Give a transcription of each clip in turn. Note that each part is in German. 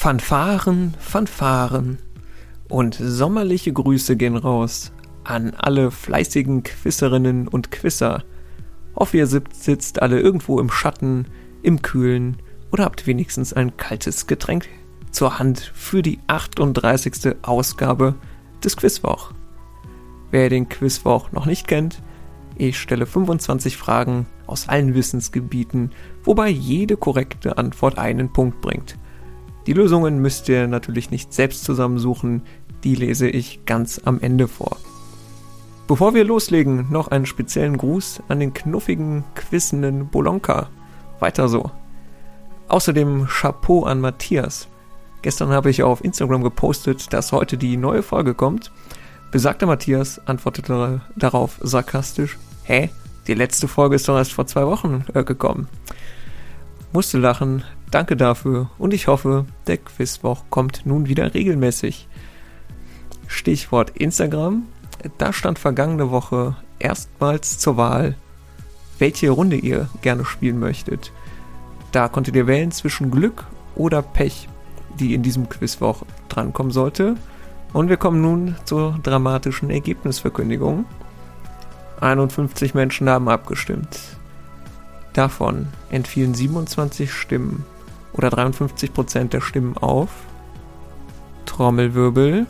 Fanfaren, Fanfaren und sommerliche Grüße gehen raus an alle fleißigen Quisserinnen und Quisser. Hoffe, ihr sitzt alle irgendwo im Schatten, im Kühlen oder habt wenigstens ein kaltes Getränk zur Hand für die 38. Ausgabe des Quizwoch. Wer den Quizwoch noch nicht kennt, ich stelle 25 Fragen aus allen Wissensgebieten, wobei jede korrekte Antwort einen Punkt bringt. Die Lösungen müsst ihr natürlich nicht selbst zusammensuchen, die lese ich ganz am Ende vor. Bevor wir loslegen, noch einen speziellen Gruß an den knuffigen, quissenden Bolonka. Weiter so. Außerdem Chapeau an Matthias. Gestern habe ich auf Instagram gepostet, dass heute die neue Folge kommt. Besagter Matthias antwortete darauf sarkastisch: Hä? Die letzte Folge ist doch erst vor zwei Wochen äh, gekommen. Musste lachen, danke dafür und ich hoffe, der Quizwoch kommt nun wieder regelmäßig. Stichwort Instagram. Da stand vergangene Woche erstmals zur Wahl, welche Runde ihr gerne spielen möchtet. Da konntet ihr wählen zwischen Glück oder Pech, die in diesem Quizwoch drankommen sollte. Und wir kommen nun zur dramatischen Ergebnisverkündigung. 51 Menschen haben abgestimmt. Davon entfielen 27 Stimmen oder 53 Prozent der Stimmen auf. Trommelwirbel.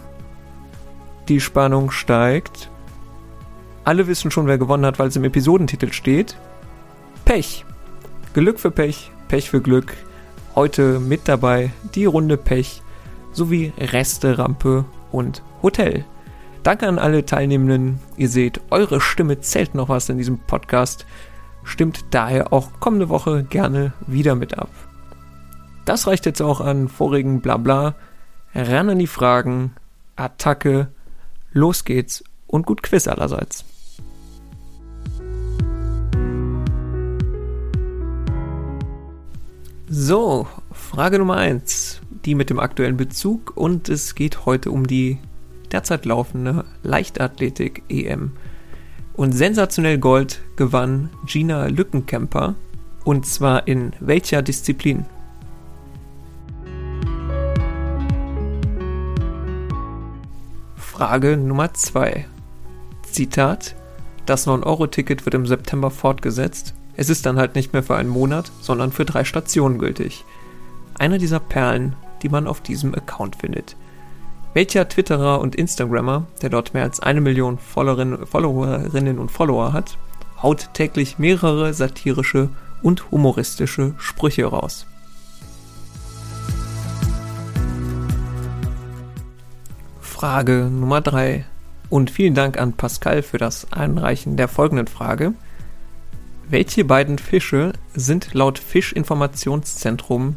Die Spannung steigt. Alle wissen schon, wer gewonnen hat, weil es im Episodentitel steht. Pech. Glück für Pech, Pech für Glück. Heute mit dabei die Runde Pech sowie Reste Rampe und Hotel. Danke an alle Teilnehmenden. Ihr seht, eure Stimme zählt noch was in diesem Podcast. Stimmt daher auch kommende Woche gerne wieder mit ab. Das reicht jetzt auch an vorigen Blabla. Ran an die Fragen. Attacke. Los geht's und gut Quiz allerseits. So, Frage Nummer 1, die mit dem aktuellen Bezug und es geht heute um die derzeit laufende Leichtathletik-EM. Und sensationell Gold gewann Gina Lückenkämper und zwar in welcher Disziplin? Frage Nummer 2. Zitat: Das 9-Euro-Ticket wird im September fortgesetzt es ist dann halt nicht mehr für einen Monat, sondern für drei Stationen gültig. Einer dieser Perlen, die man auf diesem Account findet. Welcher Twitterer und Instagrammer, der dort mehr als eine Million Followerinnen und Follower hat, haut täglich mehrere satirische und humoristische Sprüche raus. Frage Nummer 3. Und vielen Dank an Pascal für das Einreichen der folgenden Frage. Welche beiden Fische sind laut Fischinformationszentrum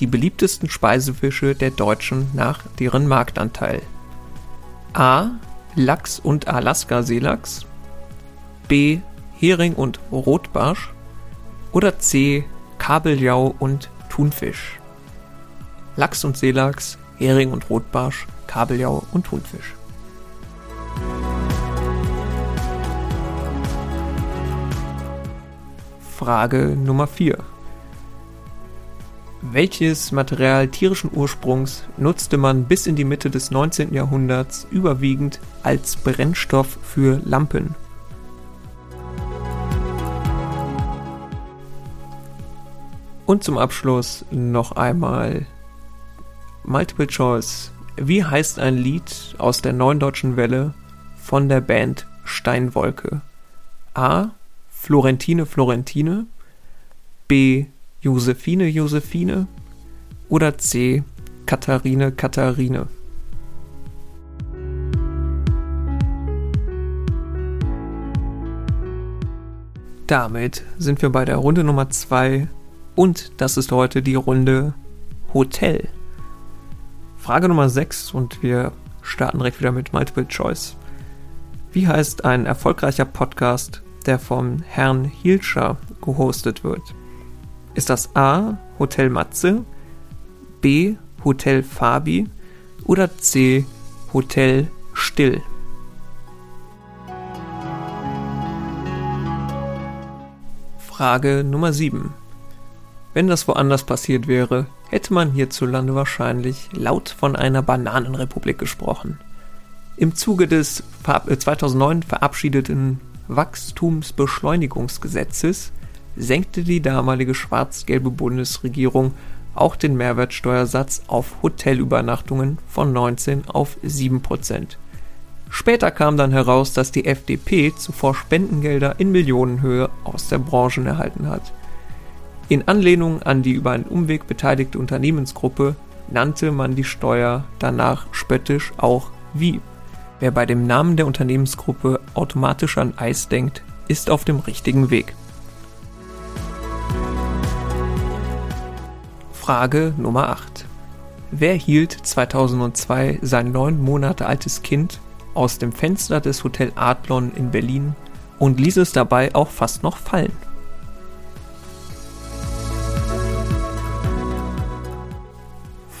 die beliebtesten Speisefische der Deutschen nach deren Marktanteil? A. Lachs und Alaska-Seelachs. B. Hering und Rotbarsch. Oder C. Kabeljau und Thunfisch. Lachs und Seelachs, Hering und Rotbarsch, Kabeljau und Thunfisch. Frage Nummer 4. Welches Material tierischen Ursprungs nutzte man bis in die Mitte des 19. Jahrhunderts überwiegend als Brennstoff für Lampen? Und zum Abschluss noch einmal Multiple Choice. Wie heißt ein Lied aus der neuen deutschen Welle von der Band Steinwolke? A. Florentine Florentine, B. Josephine Josephine oder C. Katharine Katharine. Damit sind wir bei der Runde Nummer 2 und das ist heute die Runde Hotel. Frage Nummer 6 und wir starten direkt wieder mit Multiple Choice. Wie heißt ein erfolgreicher Podcast der vom Herrn Hilscher gehostet wird. Ist das A. Hotel Matze, B. Hotel Fabi oder C. Hotel Still? Frage Nummer 7. Wenn das woanders passiert wäre, hätte man hierzulande wahrscheinlich laut von einer Bananenrepublik gesprochen. Im Zuge des 2009 äh, verabschiedeten Wachstumsbeschleunigungsgesetzes senkte die damalige schwarz-gelbe Bundesregierung auch den Mehrwertsteuersatz auf Hotelübernachtungen von 19 auf 7 Prozent. Später kam dann heraus, dass die FDP zuvor Spendengelder in Millionenhöhe aus der Branche erhalten hat. In Anlehnung an die über einen Umweg beteiligte Unternehmensgruppe nannte man die Steuer danach spöttisch auch Wieb. Wer bei dem Namen der Unternehmensgruppe automatisch an Eis denkt, ist auf dem richtigen Weg. Frage Nummer 8. Wer hielt 2002 sein neun Monate altes Kind aus dem Fenster des Hotel Adlon in Berlin und ließ es dabei auch fast noch fallen?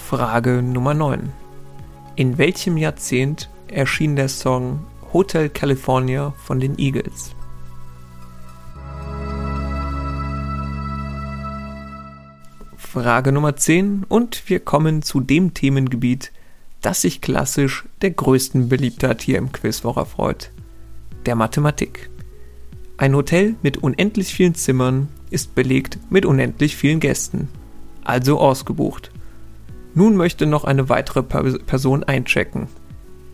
Frage Nummer 9. In welchem Jahrzehnt erschien der Song Hotel California von den Eagles? Frage Nummer 10 und wir kommen zu dem Themengebiet, das sich klassisch der größten Beliebtheit hier im Quizwocher freut. Der Mathematik. Ein Hotel mit unendlich vielen Zimmern ist belegt mit unendlich vielen Gästen, also ausgebucht. Nun möchte noch eine weitere Person einchecken.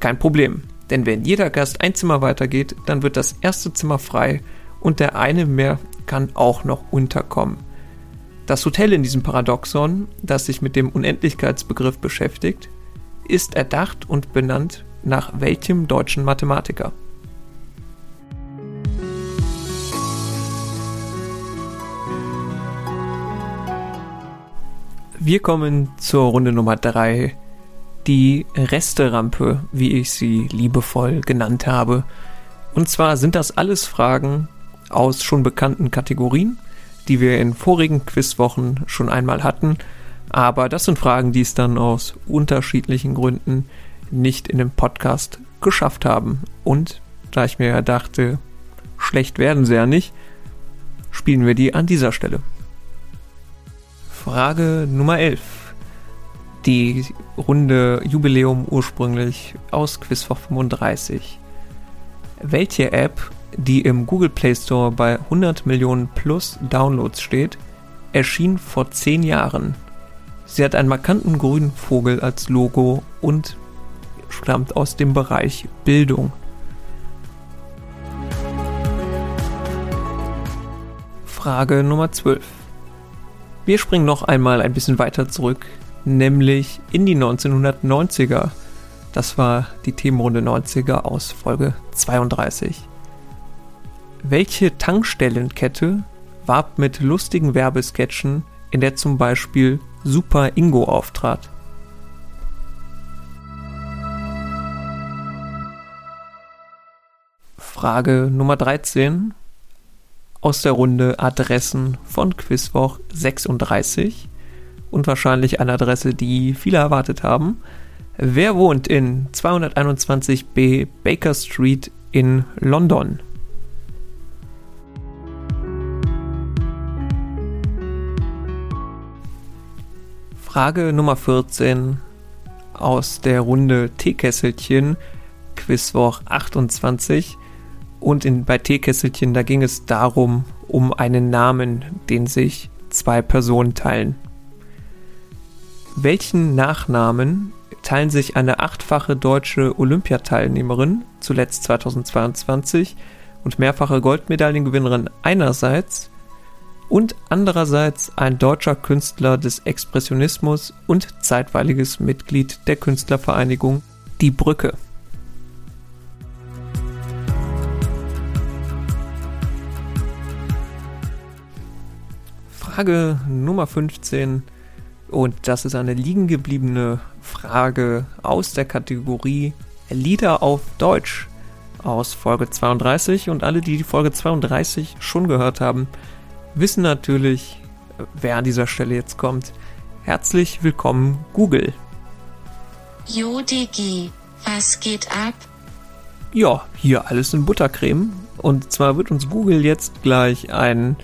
Kein Problem, denn wenn jeder Gast ein Zimmer weitergeht, dann wird das erste Zimmer frei und der eine mehr kann auch noch unterkommen. Das Hotel in diesem Paradoxon, das sich mit dem Unendlichkeitsbegriff beschäftigt, ist erdacht und benannt nach welchem deutschen Mathematiker? Wir kommen zur Runde Nummer 3, die Resterampe, wie ich sie liebevoll genannt habe. Und zwar sind das alles Fragen aus schon bekannten Kategorien die wir in vorigen Quizwochen schon einmal hatten. Aber das sind Fragen, die es dann aus unterschiedlichen Gründen nicht in den Podcast geschafft haben. Und da ich mir ja dachte, schlecht werden sie ja nicht, spielen wir die an dieser Stelle. Frage Nummer 11. Die Runde Jubiläum ursprünglich aus Quizwoch 35. Welche App die im Google Play Store bei 100 Millionen plus Downloads steht, erschien vor 10 Jahren. Sie hat einen markanten grünen Vogel als Logo und stammt aus dem Bereich Bildung. Frage Nummer 12. Wir springen noch einmal ein bisschen weiter zurück, nämlich in die 1990er. Das war die Themenrunde 90er aus Folge 32. Welche Tankstellenkette warb mit lustigen Werbesketchen, in der zum Beispiel Super Ingo auftrat? Frage Nummer 13 aus der Runde Adressen von Quizwoch 36 und wahrscheinlich eine Adresse, die viele erwartet haben. Wer wohnt in 221b Baker Street in London? Frage Nummer 14 aus der Runde Teekesselchen, Quizwoch 28. Und in, bei Teekesselchen, da ging es darum, um einen Namen, den sich zwei Personen teilen. Welchen Nachnamen teilen sich eine achtfache deutsche Olympiateilnehmerin, zuletzt 2022, und mehrfache Goldmedaillengewinnerin einerseits und andererseits ein deutscher Künstler des Expressionismus und zeitweiliges Mitglied der Künstlervereinigung Die Brücke. Frage Nummer 15 und das ist eine liegen gebliebene Frage aus der Kategorie Lieder auf Deutsch aus Folge 32 und alle, die die Folge 32 schon gehört haben, wissen natürlich, wer an dieser Stelle jetzt kommt. Herzlich willkommen, Google. Jo, Digi, was geht ab? Ja, hier alles in Buttercreme. Und zwar wird uns Google jetzt gleich einen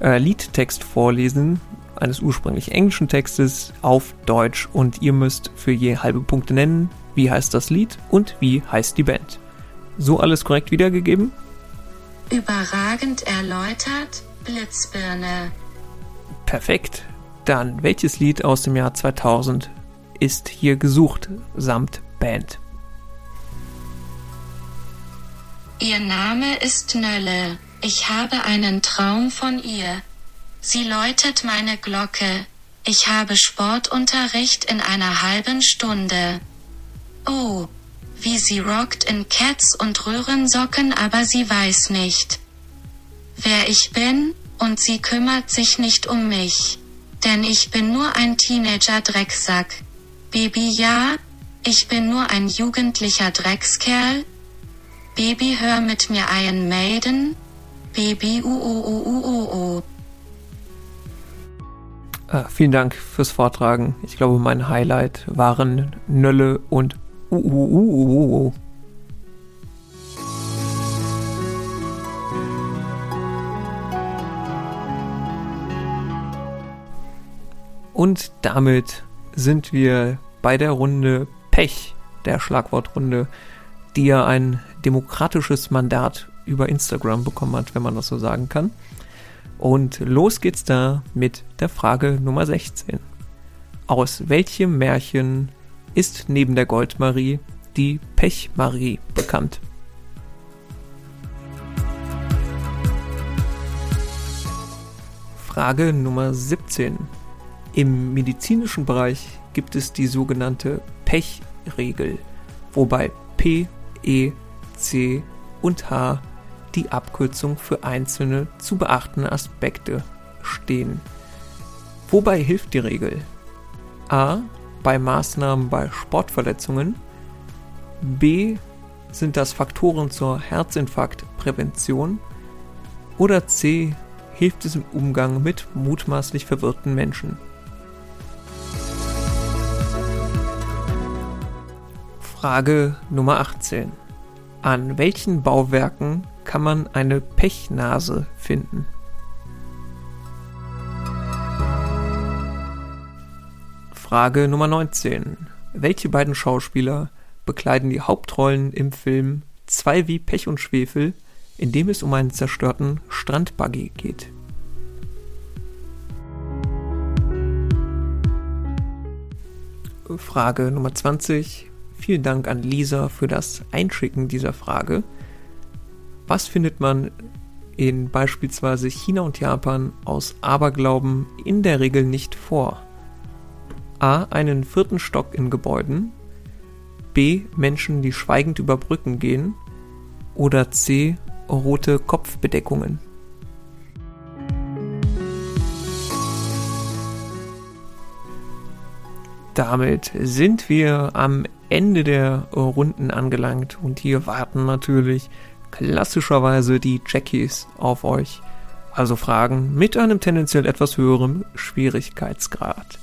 äh, Liedtext vorlesen eines ursprünglich englischen Textes auf Deutsch und ihr müsst für je halbe Punkte nennen, wie heißt das Lied und wie heißt die Band. So alles korrekt wiedergegeben? Überragend erläutert, Blitzbirne. Perfekt. Dann, welches Lied aus dem Jahr 2000 ist hier gesucht, samt Band? Ihr Name ist Nölle. Ich habe einen Traum von ihr. Sie läutet meine Glocke. Ich habe Sportunterricht in einer halben Stunde. Oh, wie sie rockt in Cats und Röhrensocken, aber sie weiß nicht, wer ich bin, und sie kümmert sich nicht um mich. Denn ich bin nur ein Teenager-Drecksack. Baby ja, ich bin nur ein jugendlicher Dreckskerl. Baby hör mit mir Iron Maiden. Baby uh uh uh uh uh. Ah, vielen Dank fürs Vortragen. Ich glaube, mein Highlight waren Nölle und uh, uh, uh, uh, uh. Und damit sind wir bei der Runde Pech, der Schlagwortrunde, die ja ein demokratisches Mandat über Instagram bekommen hat, wenn man das so sagen kann. Und los geht's da mit der Frage Nummer 16. Aus welchem Märchen ist neben der Goldmarie die Pechmarie bekannt? Frage Nummer 17. Im medizinischen Bereich gibt es die sogenannte Pechregel, wobei P, E, C und H die Abkürzung für einzelne zu beachtende Aspekte stehen. Wobei hilft die Regel? A. Bei Maßnahmen bei Sportverletzungen. B. Sind das Faktoren zur Herzinfarktprävention. Oder C. Hilft es im Umgang mit mutmaßlich verwirrten Menschen. Frage Nummer 18. An welchen Bauwerken kann man eine Pechnase finden? Frage Nummer 19. Welche beiden Schauspieler bekleiden die Hauptrollen im Film Zwei wie Pech und Schwefel, in dem es um einen zerstörten Strandbuggy geht? Frage Nummer 20. Vielen Dank an Lisa für das Einschicken dieser Frage. Was findet man in beispielsweise China und Japan aus Aberglauben in der Regel nicht vor? A. Einen vierten Stock in Gebäuden. B. Menschen, die schweigend über Brücken gehen. Oder C. Rote Kopfbedeckungen. Damit sind wir am Ende der Runden angelangt und hier warten natürlich klassischerweise die Jackies auf euch. Also Fragen mit einem tendenziell etwas höherem Schwierigkeitsgrad.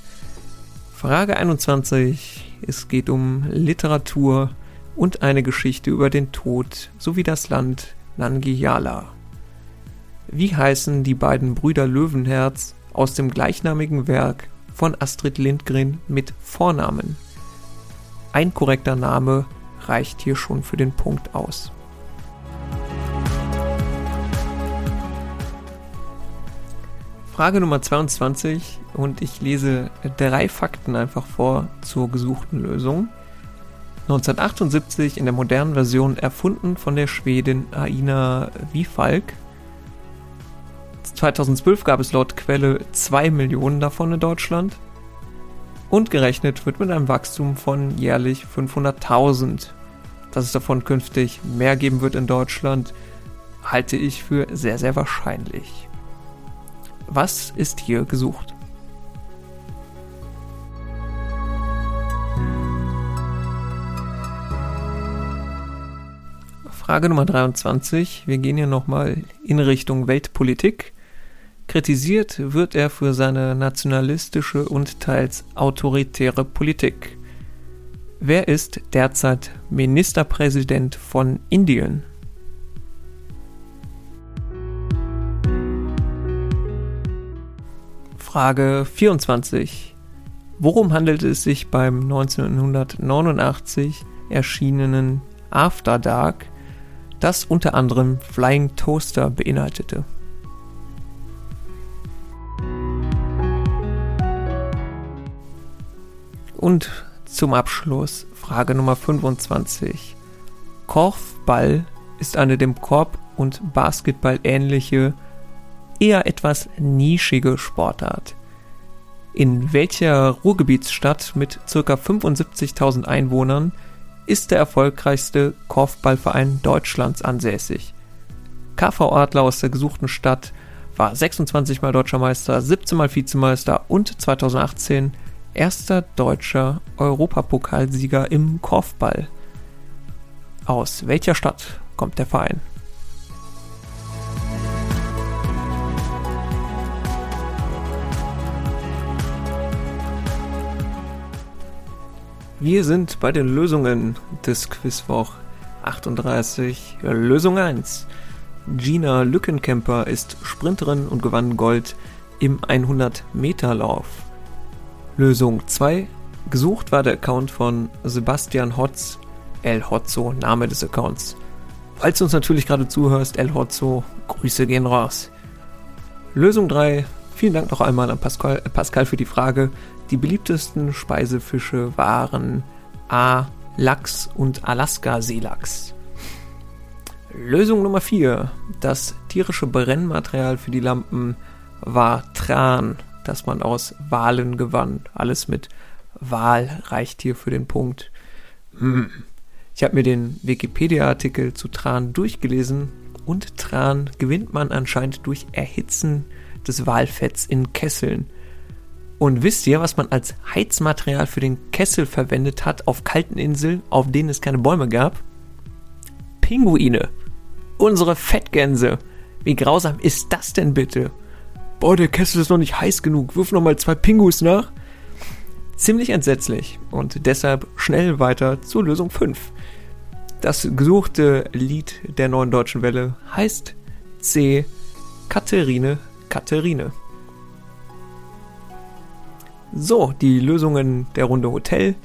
Frage 21. Es geht um Literatur und eine Geschichte über den Tod sowie das Land Nangiala. Wie heißen die beiden Brüder Löwenherz aus dem gleichnamigen Werk von Astrid Lindgren mit Vornamen? Ein korrekter Name reicht hier schon für den Punkt aus. Frage Nummer 22 und ich lese drei Fakten einfach vor zur gesuchten Lösung. 1978 in der modernen Version erfunden von der Schwedin Aina Wifalk. 2012 gab es laut Quelle 2 Millionen davon in Deutschland. Und gerechnet wird mit einem Wachstum von jährlich 500.000. Dass es davon künftig mehr geben wird in Deutschland, halte ich für sehr, sehr wahrscheinlich. Was ist hier gesucht? Frage Nummer 23. Wir gehen hier nochmal in Richtung Weltpolitik. Kritisiert wird er für seine nationalistische und teils autoritäre Politik. Wer ist derzeit Ministerpräsident von Indien? Frage 24. Worum handelt es sich beim 1989 erschienenen After Dark, das unter anderem Flying Toaster beinhaltete? Und zum Abschluss Frage Nummer 25. Korfball ist eine dem Korb- und Basketball ähnliche, eher etwas nischige Sportart. In welcher Ruhrgebietsstadt mit ca. 75.000 Einwohnern ist der erfolgreichste Korfballverein Deutschlands ansässig? KV Adler aus der gesuchten Stadt war 26 Mal Deutscher Meister, 17 Mal Vizemeister und 2018 erster deutscher Europapokalsieger im Korfball. Aus welcher Stadt kommt der Verein? Wir sind bei den Lösungen des Quizwoch 38. Lösung 1. Gina Lückenkemper ist Sprinterin und gewann Gold im 100-Meter-Lauf. Lösung 2. Gesucht war der Account von Sebastian Hotz. El Hotzo, Name des Accounts. Falls du uns natürlich gerade zuhörst, El Hotzo, Grüße gehen raus. Lösung 3. Vielen Dank noch einmal an Pascal, Pascal für die Frage. Die beliebtesten Speisefische waren A. Lachs und Alaska-Seelachs. Lösung Nummer 4. Das tierische Brennmaterial für die Lampen war Tran das man aus Wahlen gewann. Alles mit Wahl reicht hier für den Punkt. Hm. Ich habe mir den Wikipedia-Artikel zu Tran durchgelesen und Tran gewinnt man anscheinend durch Erhitzen des Walfetts in Kesseln. Und wisst ihr, was man als Heizmaterial für den Kessel verwendet hat auf kalten Inseln, auf denen es keine Bäume gab? Pinguine. Unsere Fettgänse. Wie grausam ist das denn bitte? Boah, der Kessel ist noch nicht heiß genug, wirf noch mal zwei Pingus nach. Ziemlich entsetzlich und deshalb schnell weiter zur Lösung 5. Das gesuchte Lied der neuen deutschen Welle heißt C. Katharine Katharine. So, die Lösungen der Runde Hotel.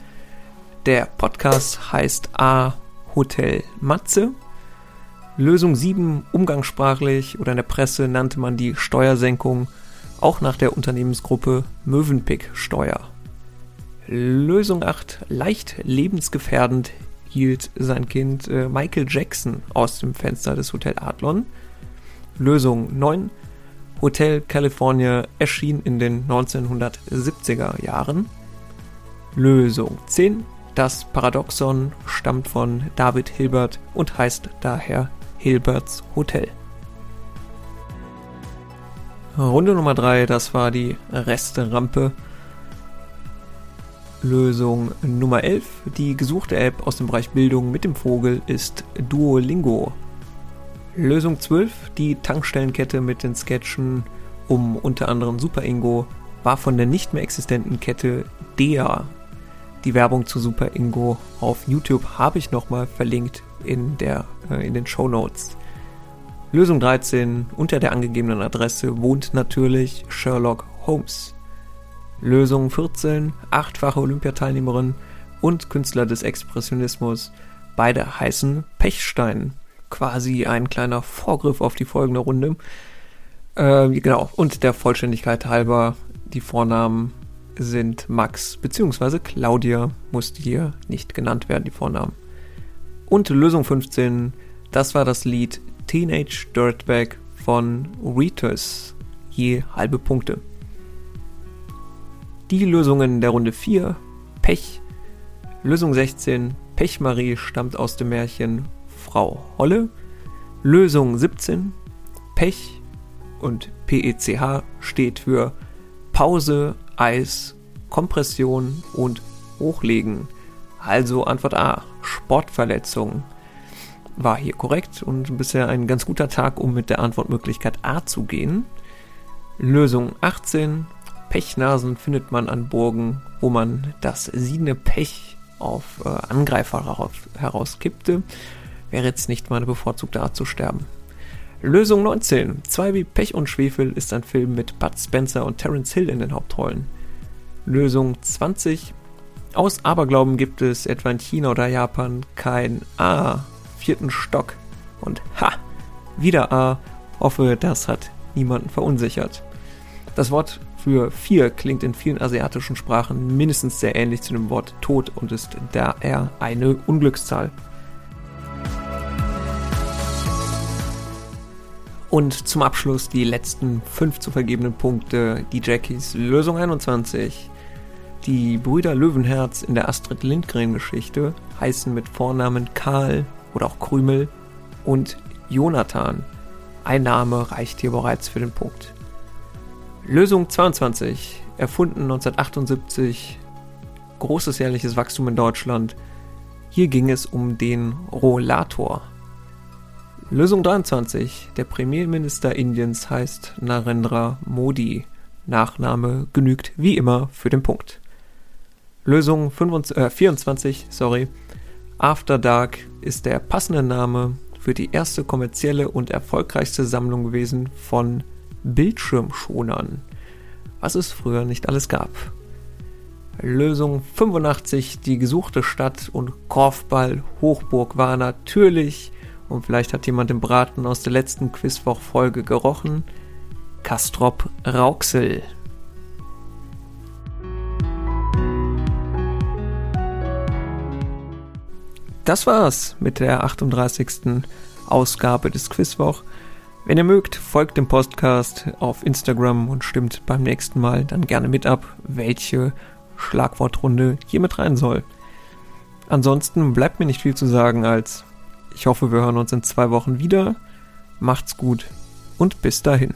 Der Podcast heißt A. Hotel Matze. Lösung 7 umgangssprachlich oder in der Presse nannte man die Steuersenkung auch nach der Unternehmensgruppe Mövenpick Steuer. Lösung 8 leicht lebensgefährdend hielt sein Kind äh, Michael Jackson aus dem Fenster des Hotel Adlon. Lösung 9 Hotel California erschien in den 1970er Jahren. Lösung 10 Das Paradoxon stammt von David Hilbert und heißt daher Hilberts Hotel. Runde Nummer 3, das war die Resterampe. Lösung Nummer 11. Die gesuchte App aus dem Bereich Bildung mit dem Vogel ist Duolingo. Lösung 12. Die Tankstellenkette mit den Sketchen um unter anderem Super Ingo war von der nicht mehr existenten Kette Dea. Die Werbung zu Super Ingo auf YouTube habe ich nochmal verlinkt in, der, äh, in den Show Notes. Lösung 13. Unter der angegebenen Adresse wohnt natürlich Sherlock Holmes. Lösung 14. Achtfache Olympiateilnehmerin und Künstler des Expressionismus. Beide heißen Pechstein. Quasi ein kleiner Vorgriff auf die folgende Runde. Äh, genau, und der Vollständigkeit halber, die Vornamen sind Max bzw. Claudia, musste hier nicht genannt werden, die Vornamen. Und Lösung 15, das war das Lied Teenage Dirtbag von Ritus. Je halbe Punkte. Die Lösungen der Runde 4, Pech. Lösung 16, Pechmarie stammt aus dem Märchen Frau Holle. Lösung 17, Pech und PECH steht für Pause, Eis, Kompression und Hochlegen. Also Antwort A, Sportverletzung war hier korrekt und bisher ein ganz guter Tag, um mit der Antwortmöglichkeit A zu gehen. Lösung 18. Pechnasen findet man an Burgen, wo man das siedende Pech auf äh, Angreifer heraus, herauskippte. Wäre jetzt nicht meine bevorzugte Art zu sterben. Lösung 19. Zwei wie Pech und Schwefel ist ein Film mit Bud Spencer und Terence Hill in den Hauptrollen. Lösung 20. Aus Aberglauben gibt es etwa in China oder Japan kein A, vierten Stock. Und ha, wieder A. Hoffe, das hat niemanden verunsichert. Das Wort für vier klingt in vielen asiatischen Sprachen mindestens sehr ähnlich zu dem Wort Tod und ist daher eine Unglückszahl. Und zum Abschluss die letzten fünf zu vergebenen Punkte, die Jackies Lösung 21. Die Brüder Löwenherz in der Astrid Lindgren-Geschichte heißen mit Vornamen Karl oder auch Krümel und Jonathan. Ein Name reicht hier bereits für den Punkt. Lösung 22, erfunden 1978, großes jährliches Wachstum in Deutschland. Hier ging es um den Rollator. Lösung 23, der Premierminister Indiens heißt Narendra Modi. Nachname genügt wie immer für den Punkt. Lösung 25, äh, 24, sorry. After Dark ist der passende Name für die erste kommerzielle und erfolgreichste Sammlung gewesen von Bildschirmschonern, was es früher nicht alles gab. Lösung 85, die gesuchte Stadt und Korfball Hochburg war natürlich, und vielleicht hat jemand den Braten aus der letzten Quizwoch-Folge gerochen, Kastrop Rauxel. Das war's mit der 38. Ausgabe des Quizwoch. Wenn ihr mögt, folgt dem Podcast auf Instagram und stimmt beim nächsten Mal dann gerne mit ab, welche Schlagwortrunde hier mit rein soll. Ansonsten bleibt mir nicht viel zu sagen als ich hoffe, wir hören uns in zwei Wochen wieder. Macht's gut und bis dahin.